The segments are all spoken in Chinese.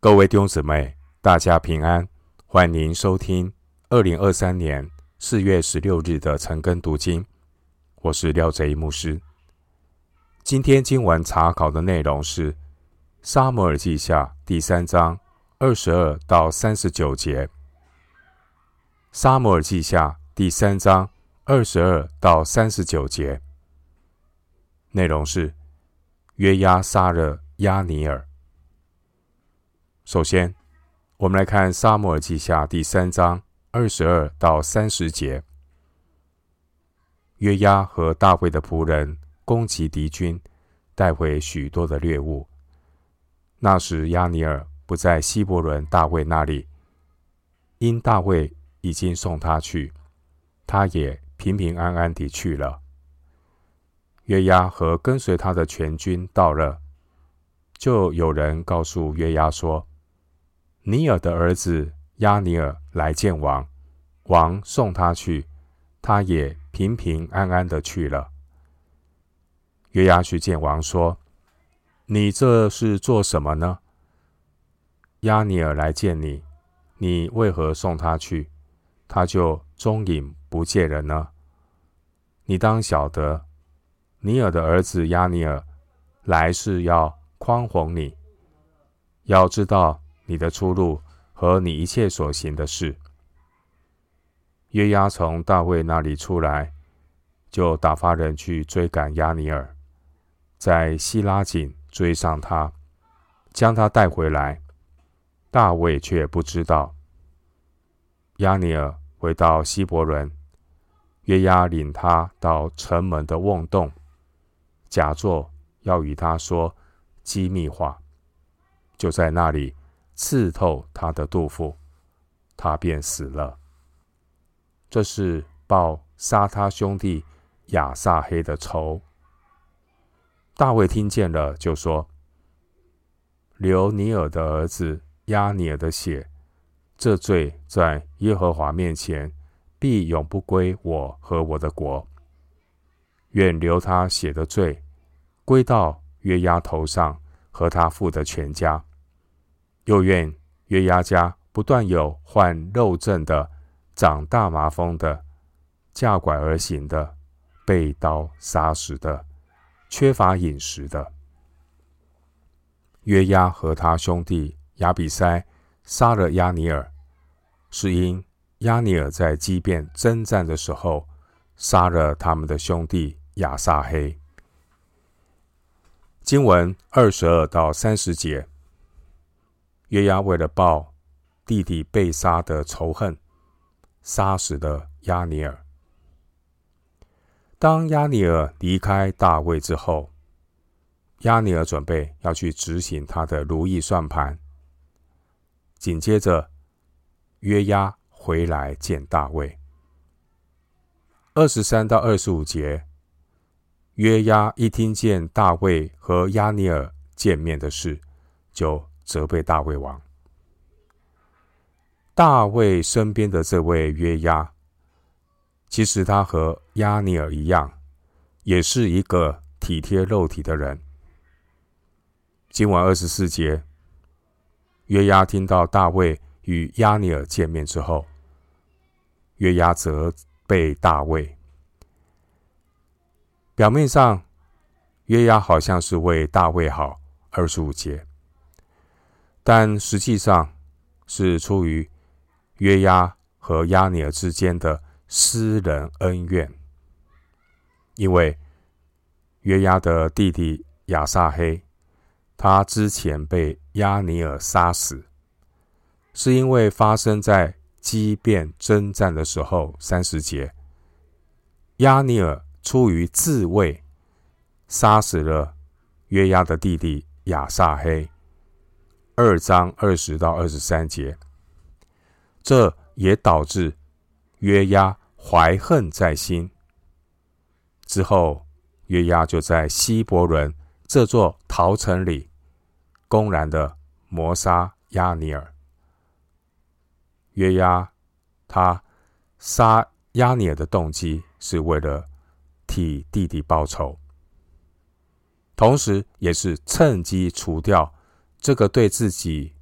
各位弟兄姊妹，大家平安，欢迎收听二零二三年四月十六日的晨更读经。我是廖贼一牧师。今天经文查考的内容是《撒母耳记下》第三章二十二到三十九节，《撒母耳记下》第三章二十二到三十九节内容是。约押杀了押尼尔。首先，我们来看《撒母耳记下》第三章二十二到三十节。约押和大卫的仆人攻击敌军，带回许多的掠物。那时，亚尼尔不在希伯伦大卫那里，因大卫已经送他去，他也平平安安地去了。约押和跟随他的全军到了，就有人告诉约押说：“尼尔的儿子亚尼尔来见王，王送他去，他也平平安安的去了。”约押去见王说：“你这是做什么呢？亚尼尔来见你，你为何送他去，他就踪影不见人呢？你当晓得。”尼尔的儿子亚尼尔来是要宽宏你，要知道你的出路和你一切所行的事。约押从大卫那里出来，就打发人去追赶押尼尔，在西拉井追上他，将他带回来。大卫却不知道。亚尼尔回到希伯伦，约押领他到城门的瓮洞。假作要与他说机密话，就在那里刺透他的肚腹，他便死了。这是报杀他兄弟亚撒黑的仇。大卫听见了，就说：“流尼尔的儿子押尼尔的血，这罪在耶和华面前必永不归我和我的国。”愿流他血的罪归到约押头上和他父的全家，又愿约押家不断有患肉症的、长大麻风的、架拐而行的、被刀杀死的、缺乏饮食的。约押和他兄弟亚比筛杀了押尼尔，是因押尼尔在基遍争战的时候杀了他们的兄弟。亚撒黑。经文二十二到三十节，约押为了报弟弟被杀的仇恨，杀死了押尼尔。当押尼尔离开大卫之后，押尼尔准备要去执行他的如意算盘。紧接着，约押回来见大卫。二十三到二十五节。约押一听见大卫和押尼尔见面的事，就责备大卫王。大卫身边的这位约押，其实他和亚尼尔一样，也是一个体贴肉体的人。今晚二十四节，约押听到大卫与亚尼尔见面之后，约押责备大卫。表面上，约押好像是为大卫好，二十五节，但实际上是出于约押和亚尼尔之间的私人恩怨。因为约押的弟弟亚撒黑，他之前被亚尼尔杀死，是因为发生在基遍争战的时候，三十节，亚尼尔。出于自卫，杀死了约押的弟弟亚撒黑。二章二十到二十三节，这也导致约押怀恨在心。之后，约押就在希伯伦这座逃城里，公然的谋杀亚尼尔。约押他杀亚尼尔的动机是为了。替弟弟报仇，同时也是趁机除掉这个对自己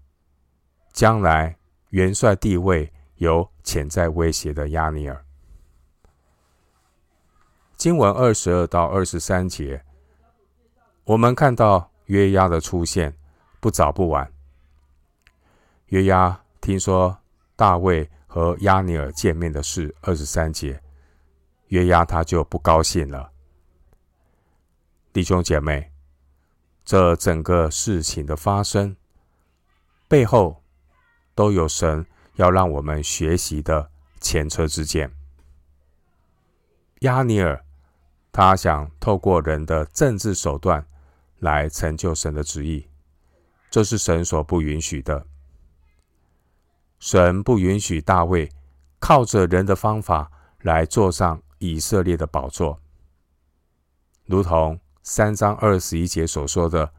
将来元帅地位有潜在威胁的押尼尔。经文二十二到二十三节，我们看到约押的出现，不早不晚。约押听说大卫和亚尼尔见面的事，二十三节，约押他就不高兴了。弟兄姐妹，这整个事情的发生背后，都有神要让我们学习的前车之鉴。亚尼尔。他想透过人的政治手段来成就神的旨意，这是神所不允许的。神不允许大卫靠着人的方法来坐上以色列的宝座，如同三章二十一节所说的，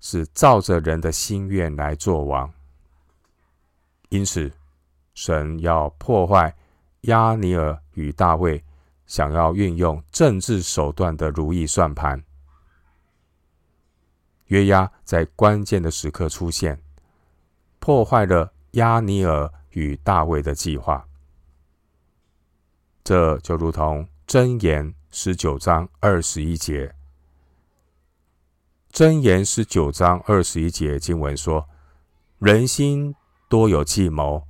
是照着人的心愿来做王。因此，神要破坏亚尼尔与大卫。想要运用政治手段的如意算盘，约押在关键的时刻出现，破坏了亚尼尔与大卫的计划。这就如同箴言十九章二十一节，箴言十九章二十一节经文说：“人心多有计谋，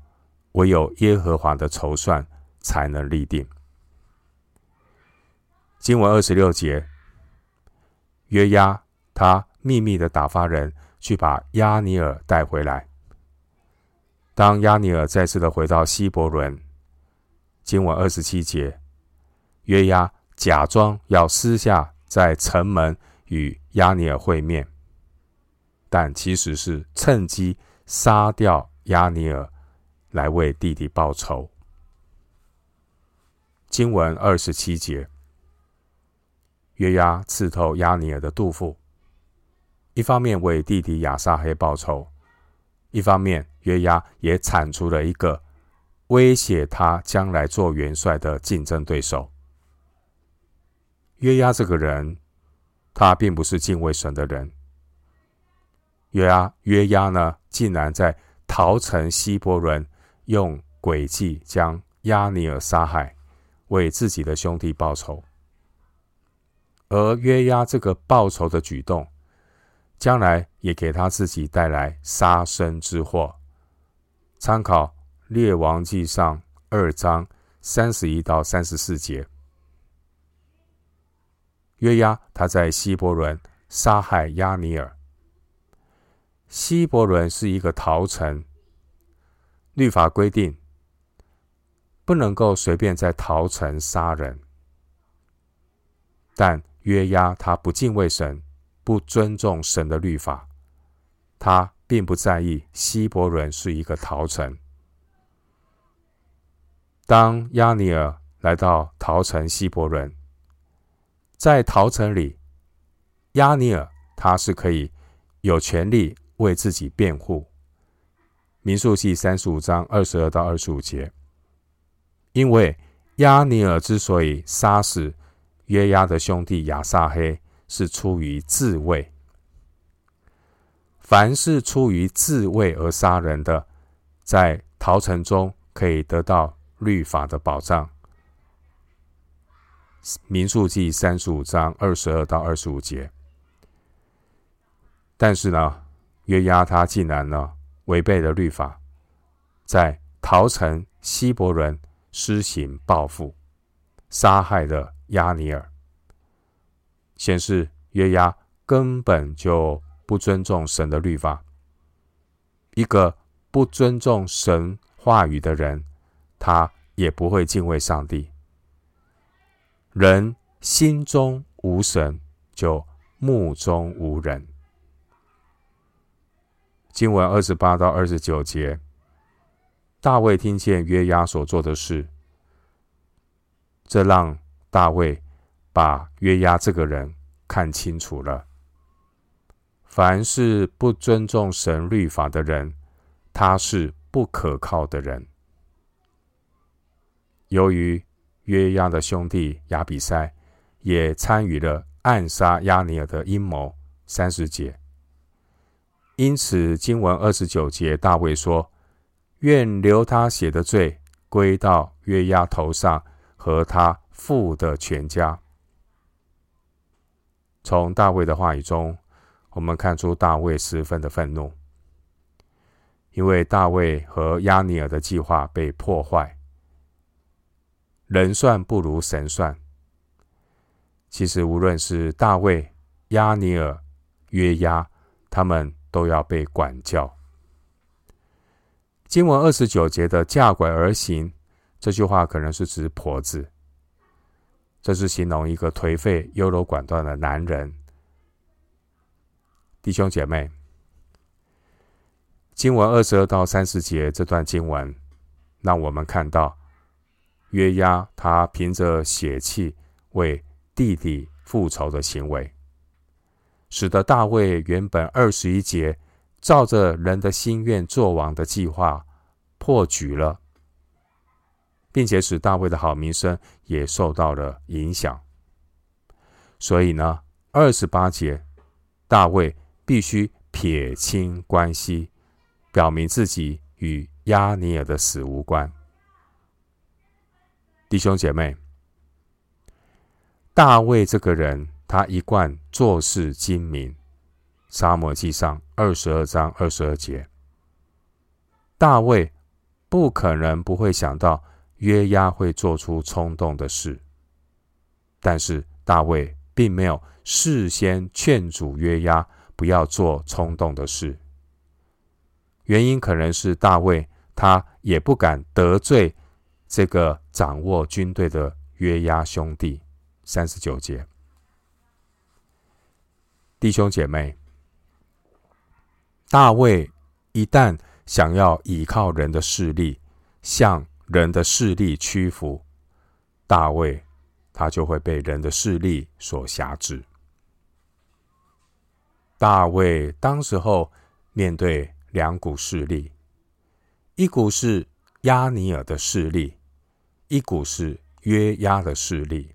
唯有耶和华的筹算才能立定。”经文二十六节，约押他秘密的打发人去把押尼尔带回来。当押尼尔再次的回到希伯伦，经文二十七节，约押假装要私下在城门与亚尼尔会面，但其实是趁机杀掉亚尼尔，来为弟弟报仇。经文二十七节。约押刺透亚尼尔的肚腹，一方面为弟弟亚撒黑报仇，一方面约押也铲除了一个威胁他将来做元帅的竞争对手。约押这个人，他并不是敬畏神的人。约押约押呢，竟然在逃城希伯仑，用诡计将押尼尔杀害，为自己的兄弟报仇。而约押这个报仇的举动，将来也给他自己带来杀身之祸。参考《列王记上》二章三十一到三十四节。约押他在希伯伦杀害押尼珥。希伯伦是一个逃城，律法规定不能够随便在逃城杀人，但约押他不敬畏神，不尊重神的律法，他并不在意希伯伦是一个逃城。当押尼珥来到逃城希伯伦，在逃城里，亚尼尔他是可以有权利为自己辩护。民数记三十五章二十二到二十五节，因为亚尼尔之所以杀死。约押的兄弟亚撒黑是出于自卫，凡是出于自卫而杀人的，在逃城中可以得到律法的保障。民数记三十五章二十二到二十五节。但是呢，约押他竟然呢违背了律法，在逃城希伯仑施行报复，杀害了。押尼尔显示约押根本就不尊重神的律法。一个不尊重神话语的人，他也不会敬畏上帝。人心中无神，就目中无人。经文二十八到二十九节，大卫听见约押所做的事，这让。大卫把约押这个人看清楚了。凡是不尊重神律法的人，他是不可靠的人。由于约押的兄弟亚比筛也参与了暗杀亚尼尔的阴谋，三十节。因此经文二十九节，大卫说：“愿留他血的罪归到约押头上和他父的全家。从大卫的话语中，我们看出大卫十分的愤怒，因为大卫和亚尼尔的计划被破坏。人算不如神算。其实，无论是大卫、亚尼尔、约押，他们都要被管教。经文二十九节的“架拐而行”这句话，可能是指婆子。这是形容一个颓废、优柔寡断的男人。弟兄姐妹，经文二十二到三十节这段经文，让我们看到约押他凭着血气为弟弟复仇的行为，使得大卫原本二十一节照着人的心愿做王的计划破局了。并且使大卫的好名声也受到了影响，所以呢，二十八节，大卫必须撇清关系，表明自己与押尼珥的死无关。弟兄姐妹，大卫这个人，他一贯做事精明。撒母耳记上二十二章二十二节，大卫不可能不会想到。约押会做出冲动的事，但是大卫并没有事先劝阻约押不要做冲动的事。原因可能是大卫他也不敢得罪这个掌握军队的约押兄弟。三十九节，弟兄姐妹，大卫一旦想要依靠人的势力，向人的势力屈服，大卫他就会被人的势力所辖制。大卫当时候面对两股势力，一股是押尼尔的势力，一股是约押的势力。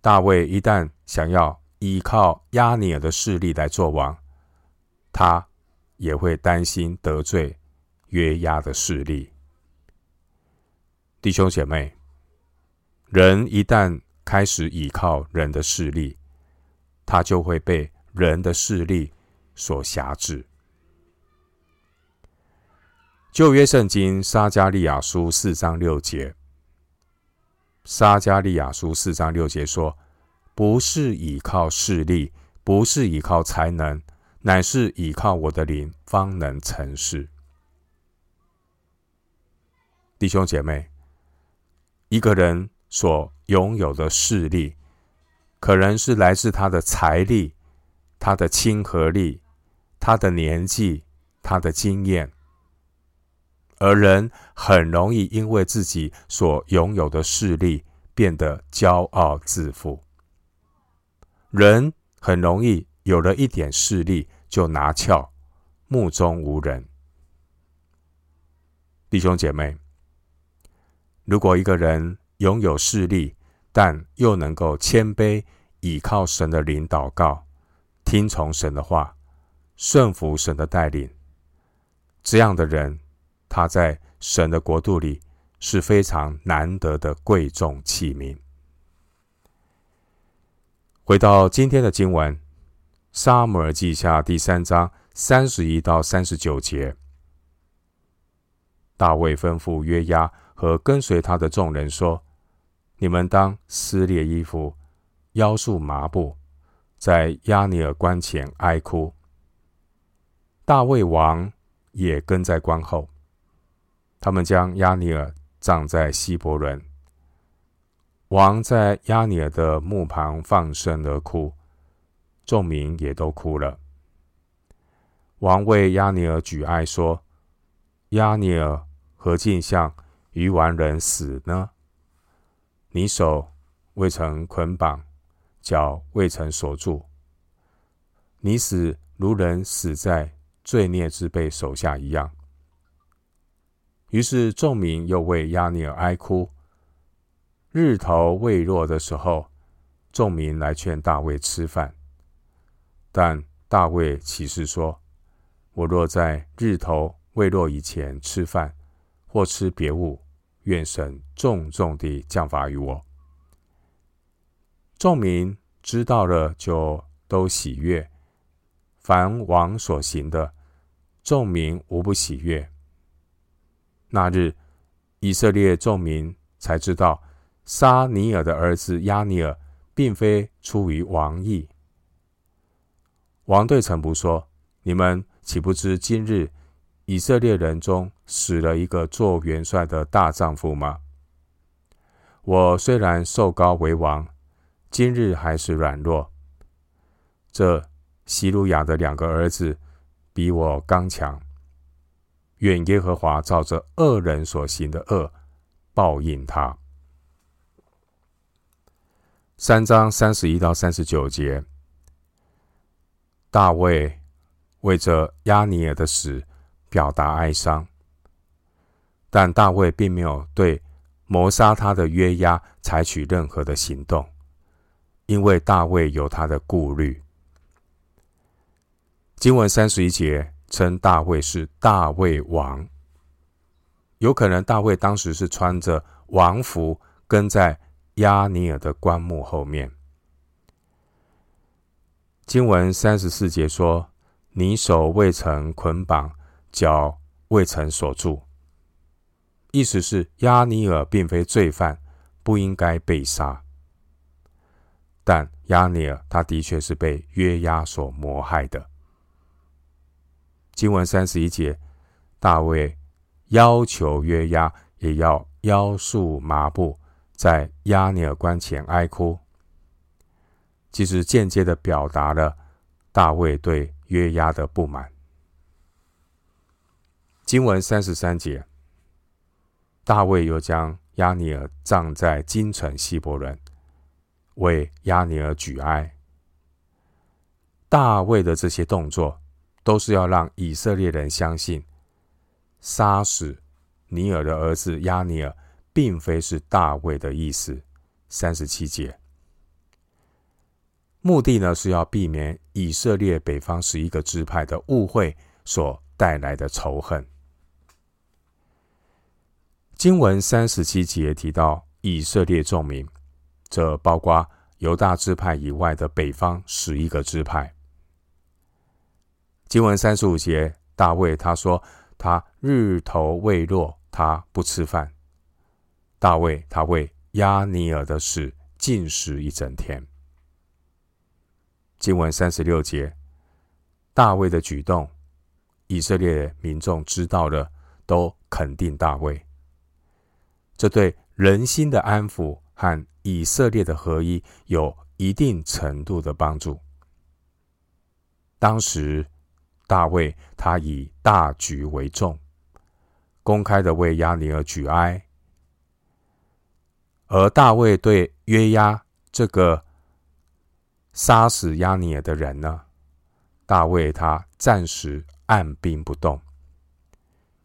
大卫一旦想要依靠押尼珥的势力来做王，他也会担心得罪约押的势力。弟兄姐妹，人一旦开始倚靠人的势力，他就会被人的势力所辖制。旧约圣经撒迦利亚书四章六节，撒迦利亚书四章六节说：“不是倚靠势力，不是倚靠才能，乃是倚靠我的灵，方能成事。”弟兄姐妹。一个人所拥有的势力，可能是来自他的财力、他的亲和力、他的年纪、他的经验，而人很容易因为自己所拥有的势力变得骄傲自负。人很容易有了一点势力就拿翘，目中无人。弟兄姐妹。如果一个人拥有势力，但又能够谦卑，倚靠神的灵祷告，听从神的话，顺服神的带领，这样的人，他在神的国度里是非常难得的贵重器皿。回到今天的经文，《撒母耳记下》第三章三十一到三十九节，大卫吩咐约押。和跟随他的众人说：“你们当撕裂衣服，腰束麻布，在亚尼尔关前哀哭。大卫王也跟在关后。他们将押尼尔葬在希伯伦。王在押尼尔的墓旁放声而哭，众民也都哭了。王为押尼尔举哀说：押尼尔何竟像？”愚顽人死呢？你手未曾捆绑，脚未曾锁住，你死如人死在罪孽之辈手下一样。于是众民又为押尼珥哀哭。日头未落的时候，众民来劝大卫吃饭，但大卫起誓说：“我若在日头未落以前吃饭或吃别物，愿神重重地降罚于我。众民知道了，就都喜悦。凡王所行的，众民无不喜悦。那日，以色列众民才知道，沙尼尔的儿子亚尼尔并非出于王意。王对臣仆说：“你们岂不知今日以色列人中死了一个做元帅的大丈夫吗？我虽然受高为王。”今日还是软弱。这西鲁雅的两个儿子比我刚强。愿耶和华照着恶人所行的恶报应他。三章三十一到三十九节，大卫为着押尼尔的死表达哀伤，但大卫并没有对谋杀他的约押采取任何的行动。因为大卫有他的顾虑，经文三十一节称大卫是大卫王，有可能大卫当时是穿着王服跟在押尼尔的棺木后面。经文三十四节说：“你手未曾捆绑，脚未曾锁住。”意思是亚尼尔并非罪犯，不应该被杀。但亚尼尔他的确是被约押所谋害的。经文三十一节，大卫要求约押也要腰束麻布，在押尼尔棺前哀哭，其实间接的表达了大卫对约押的不满。经文三十三节，大卫又将押尼尔葬在京城希伯伦。为押尼尔举哀，大卫的这些动作都是要让以色列人相信，杀死尼尔的儿子亚尼尔，并非是大卫的意思。三十七节，目的呢是要避免以色列北方十一个支派的误会所带来的仇恨。经文三十七节提到以色列众民。这包括犹大支派以外的北方十一个支派。经文三十五节，大卫他说：“他日头未落，他不吃饭。”大卫他为押尼尔的事禁食一整天。经文三十六节，大卫的举动，以色列民众知道了，都肯定大卫。这对人心的安抚和以色列的合一有一定程度的帮助。当时大卫他以大局为重，公开的为亚尼尔举哀，而大卫对约押这个杀死亚尼尔的人呢，大卫他暂时按兵不动，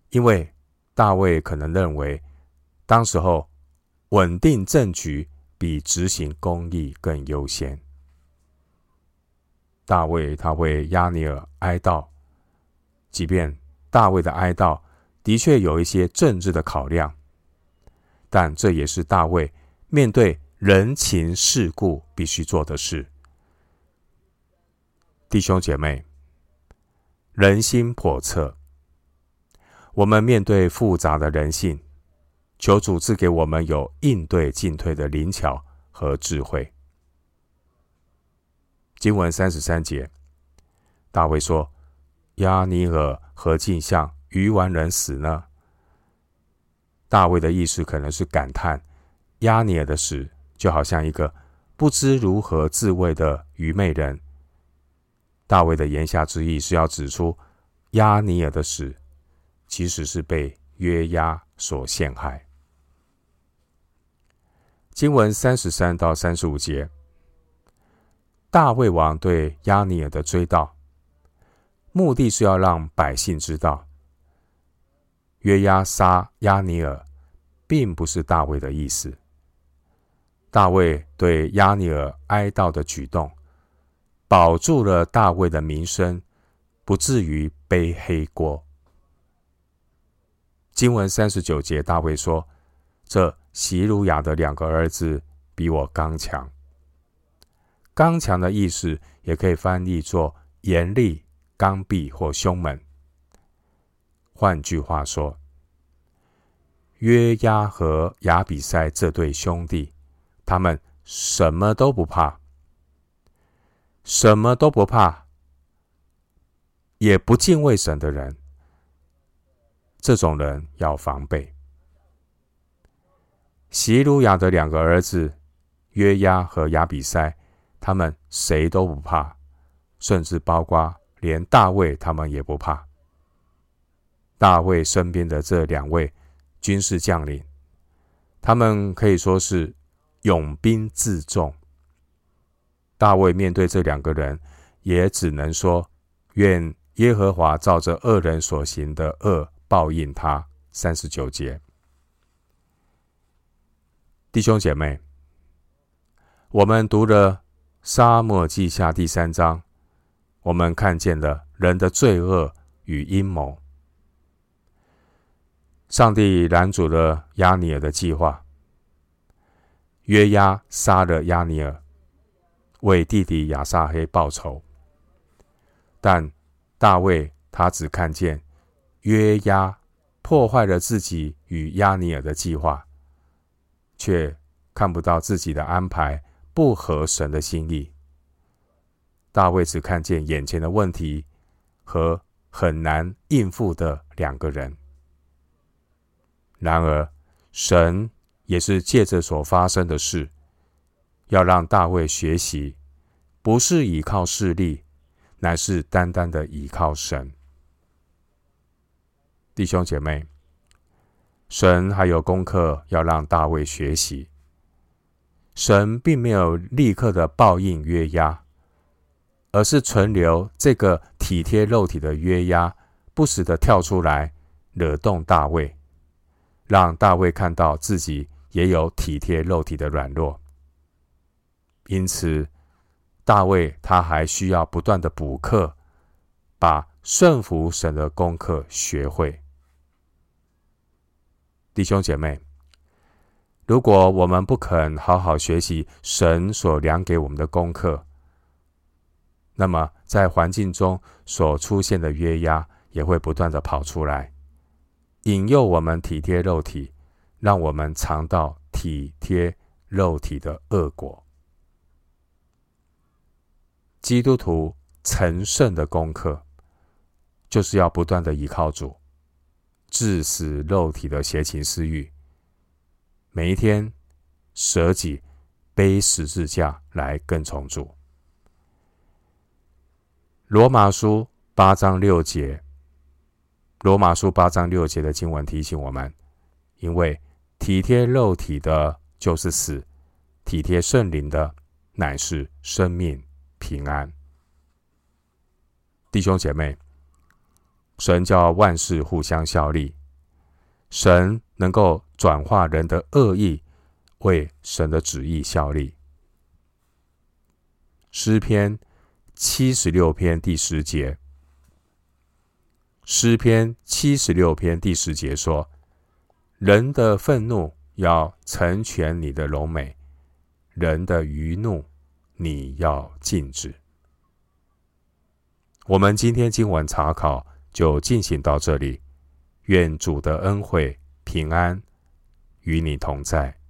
因为大卫可能认为当时候稳定政局。比执行公义更优先。大卫他为亚尼尔哀悼，即便大卫的哀悼的确有一些政治的考量，但这也是大卫面对人情世故必须做的事。弟兄姐妹，人心叵测，我们面对复杂的人性。求主赐给我们有应对进退的灵巧和智慧。经文三十三节，大卫说：“押尼尔何竟像鱼丸人死呢？”大卫的意思可能是感叹押尼尔的死就好像一个不知如何自卫的愚昧人。大卫的言下之意是要指出押尼尔的死其实是被约押所陷害。经文三十三到三十五节，大卫王对押尼尔的追悼，目的是要让百姓知道，约押杀押尼尔，并不是大卫的意思。大卫对押尼尔哀悼的举动，保住了大卫的名声，不至于背黑锅。经文三十九节，大卫说：“这洗鲁雅的两个儿子比我刚强。”刚强的意思也可以翻译作严厉、刚愎或凶猛。换句话说，约押和亚比筛这对兄弟，他们什么都不怕，什么都不怕，也不敬畏神的人，这种人要防备。洗鲁雅的两个儿子约押和亚比筛。他们谁都不怕，甚至包括连大卫他们也不怕。大卫身边的这两位军事将领，他们可以说是勇兵自重。大卫面对这两个人，也只能说：愿耶和华照着恶人所行的恶报应他。三十九节，弟兄姐妹，我们读了。撒母耳记下第三章，我们看见了人的罪恶与阴谋。上帝拦阻了亚尼尔的计划，约押杀了亚尼尔，为弟弟亚撒黑报仇。但大卫他只看见约押破坏了自己与亚尼尔的计划，却看不到自己的安排。不合神的心意，大卫只看见眼前的问题和很难应付的两个人。然而，神也是借着所发生的事，要让大卫学习，不是依靠势力，乃是单单的依靠神。弟兄姐妹，神还有功课要让大卫学习。神并没有立刻的报应约押，而是存留这个体贴肉体的约押，不时的跳出来惹动大卫，让大卫看到自己也有体贴肉体的软弱。因此，大卫他还需要不断的补课，把顺服神的功课学会。弟兄姐妹。如果我们不肯好好学习神所量给我们的功课，那么在环境中所出现的约押也会不断的跑出来，引诱我们体贴肉体，让我们尝到体贴肉体的恶果。基督徒成圣的功课，就是要不断的依靠主，致死肉体的邪情私欲。每一天舍己背十字架来跟从主。罗马书八章六节，罗马书八章六节的经文提醒我们：因为体贴肉体的，就是死；体贴圣灵的，乃是生命平安。弟兄姐妹，神叫万事互相效力。神能够转化人的恶意，为神的旨意效力。诗篇七十六篇第十节，诗篇七十六篇第十节说：“人的愤怒要成全你的荣美，人的愚怒你要禁止。”我们今天经文查考就进行到这里。愿主的恩惠平安与你同在。